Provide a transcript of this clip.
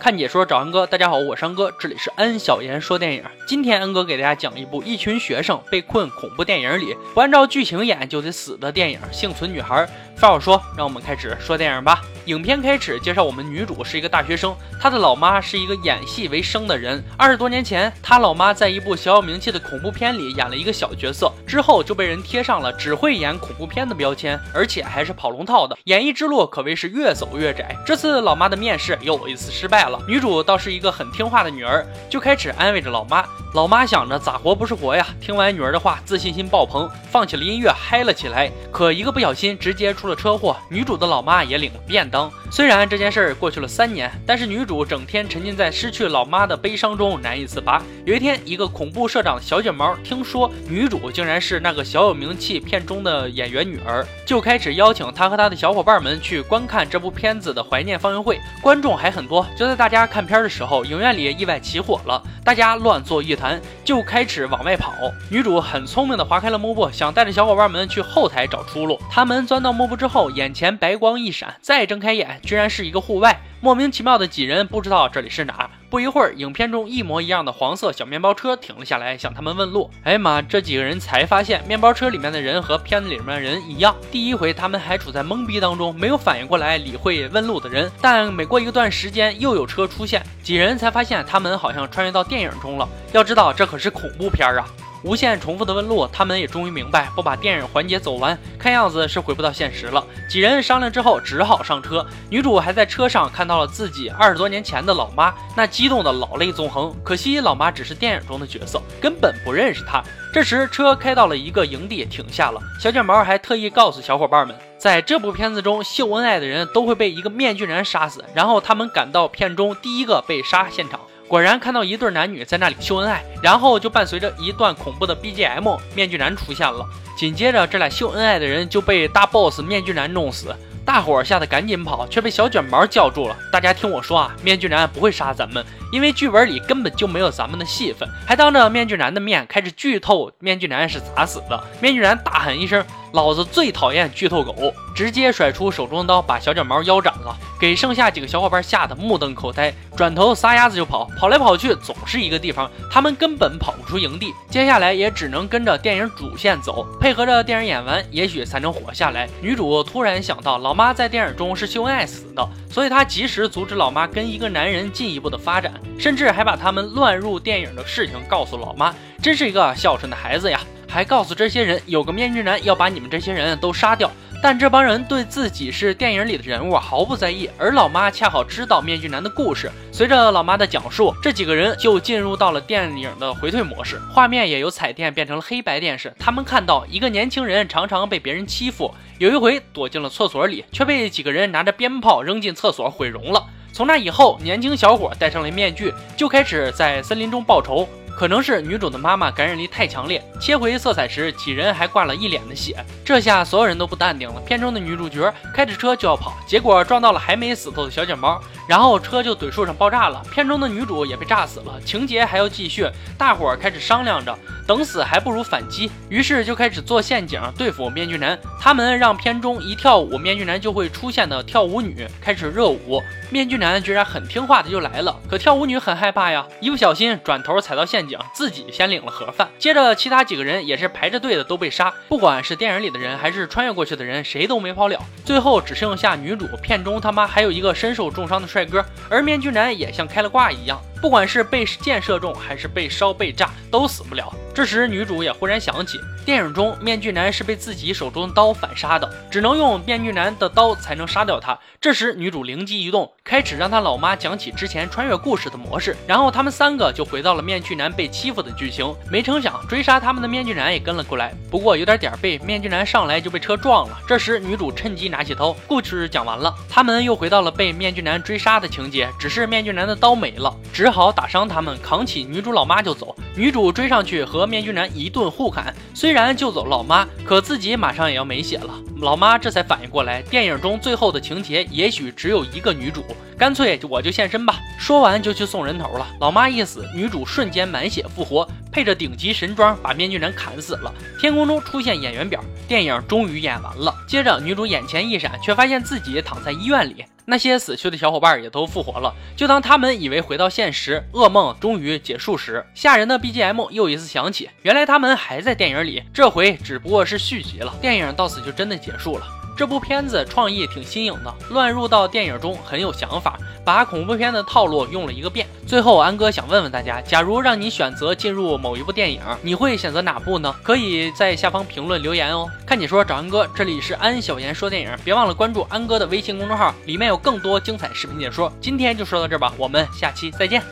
看解说找安哥，大家好，我是安哥，这里是安小言说电影。今天安哥给大家讲一部一群学生被困恐怖电影里，不按照剧情演就得死的电影《幸存女孩》。废话少说，让我们开始说电影吧。影片开始介绍我们女主是一个大学生，她的老妈是一个演戏为生的人。二十多年前，她老妈在一部小有名气的恐怖片里演了一个小角色，之后就被人贴上了只会演恐怖片的标签，而且还是跑龙套的，演艺之路可谓是越走越窄。这次老妈的面试又一次失败了。女主倒是一个很听话的女儿，就开始安慰着老妈。老妈想着咋活不是活呀，听完女儿的话，自信心爆棚，放起了音乐嗨了起来。可一个不小心，直接出了车祸，女主的老妈也领了便当。虽然这件事儿过去了三年，但是女主整天沉浸在失去老妈的悲伤中难以自拔。有一天，一个恐怖社长的小卷毛听说女主竟然是那个小有名气片中的演员女儿，就开始邀请她和她的小伙伴们去观看这部片子的怀念放映会，观众还很多。就在大家看片的时候，影院里意外起火了，大家乱作一团，就开始往外跑。女主很聪明的划开了幕布，想带着小伙伴们去后台找出路。他们钻到幕布之后，眼前白光一闪，再睁开眼，居然是一个户外。莫名其妙的几人不知道这里是哪儿。不一会儿，影片中一模一样的黄色小面包车停了下来，向他们问路。哎呀妈！这几个人才发现，面包车里面的人和片子里面的人一样。第一回他们还处在懵逼当中，没有反应过来理会问路的人。但每过一段时间，又有车出现，几人才发现他们好像穿越到电影中了。要知道，这可是恐怖片啊！无限重复的问路，他们也终于明白，不把电影环节走完，看样子是回不到现实了。几人商量之后，只好上车。女主还在车上看到了自己二十多年前的老妈，那激动的老泪纵横。可惜老妈只是电影中的角色，根本不认识她。这时车开到了一个营地，停下了。小卷毛还特意告诉小伙伴们，在这部片子中秀恩爱的人都会被一个面具人杀死，然后他们赶到片中第一个被杀现场。果然看到一对男女在那里秀恩爱，然后就伴随着一段恐怖的 BGM，面具男出现了。紧接着，这俩秀恩爱的人就被大 boss 面具男弄死，大伙儿吓得赶紧跑，却被小卷毛叫住了。大家听我说啊，面具男不会杀咱们，因为剧本里根本就没有咱们的戏份。还当着面具男的面开始剧透面具男是咋死的。面具男大喊一声。老子最讨厌剧透狗，直接甩出手中的刀，把小卷毛腰斩了，给剩下几个小伙伴吓得目瞪口呆，转头撒丫子就跑，跑来跑去总是一个地方，他们根本跑不出营地，接下来也只能跟着电影主线走，配合着电影演完，也许才能活下来。女主突然想到，老妈在电影中是秀恩爱死的，所以她及时阻止老妈跟一个男人进一步的发展，甚至还把他们乱入电影的事情告诉老妈，真是一个孝顺的孩子呀。还告诉这些人，有个面具男要把你们这些人都杀掉。但这帮人对自己是电影里的人物毫不在意，而老妈恰好知道面具男的故事。随着老妈的讲述，这几个人就进入到了电影的回退模式，画面也由彩电变成了黑白电视。他们看到一个年轻人常常被别人欺负，有一回躲进了厕所里，却被几个人拿着鞭炮扔进厕所毁容了。从那以后，年轻小伙戴上了面具，就开始在森林中报仇。可能是女主的妈妈感染力太强烈，切回色彩时，几人还挂了一脸的血。这下所有人都不淡定了。片中的女主角开着车就要跑，结果撞到了还没死透的小卷毛，然后车就怼树上爆炸了。片中的女主也被炸死了。情节还要继续，大伙儿开始商量着。等死还不如反击，于是就开始做陷阱对付面具男。他们让片中一跳舞，面具男就会出现的跳舞女开始热舞。面具男居然很听话的就来了，可跳舞女很害怕呀，一不小心转头踩到陷阱，自己先领了盒饭。接着其他几个人也是排着队的都被杀，不管是电影里的人还是穿越过去的人，谁都没跑了。最后只剩下女主，片中他妈还有一个身受重伤的帅哥，而面具男也像开了挂一样。不管是被箭射中，还是被烧被炸，都死不了。这时，女主也忽然想起，电影中面具男是被自己手中的刀反杀的，只能用面具男的刀才能杀掉他。这时，女主灵机一动，开始让他老妈讲起之前穿越故事的模式，然后他们三个就回到了面具男被欺负的剧情。没成想，追杀他们的面具男也跟了过来，不过有点点背，面具男上来就被车撞了。这时，女主趁机拿起刀，故事讲完了，他们又回到了被面具男追杀的情节，只是面具男的刀没了，只。好打伤他们，扛起女主老妈就走。女主追上去和面具男一顿互砍，虽然救走老妈，可自己马上也要没血了。老妈这才反应过来，电影中最后的情节也许只有一个女主，干脆我就现身吧。说完就去送人头了。老妈一死，女主瞬间满血复活，配着顶级神装把面具男砍死了。天空中出现演员表，电影终于演完了。接着女主眼前一闪，却发现自己躺在医院里。那些死去的小伙伴也都复活了。就当他们以为回到现实，噩梦终于结束时，吓人的 BGM 又一次响起。原来他们还在电影里，这回只不过是续集了。电影到此就真的结束了。这部片子创意挺新颖的，乱入到电影中很有想法，把恐怖片的套路用了一个遍。最后，安哥想问问大家，假如让你选择进入某一部电影，你会选择哪部呢？可以在下方评论留言哦。看解说找安哥，这里是安小言说电影，别忘了关注安哥的微信公众号，里面有更多精彩视频解说。今天就说到这吧，我们下期再见。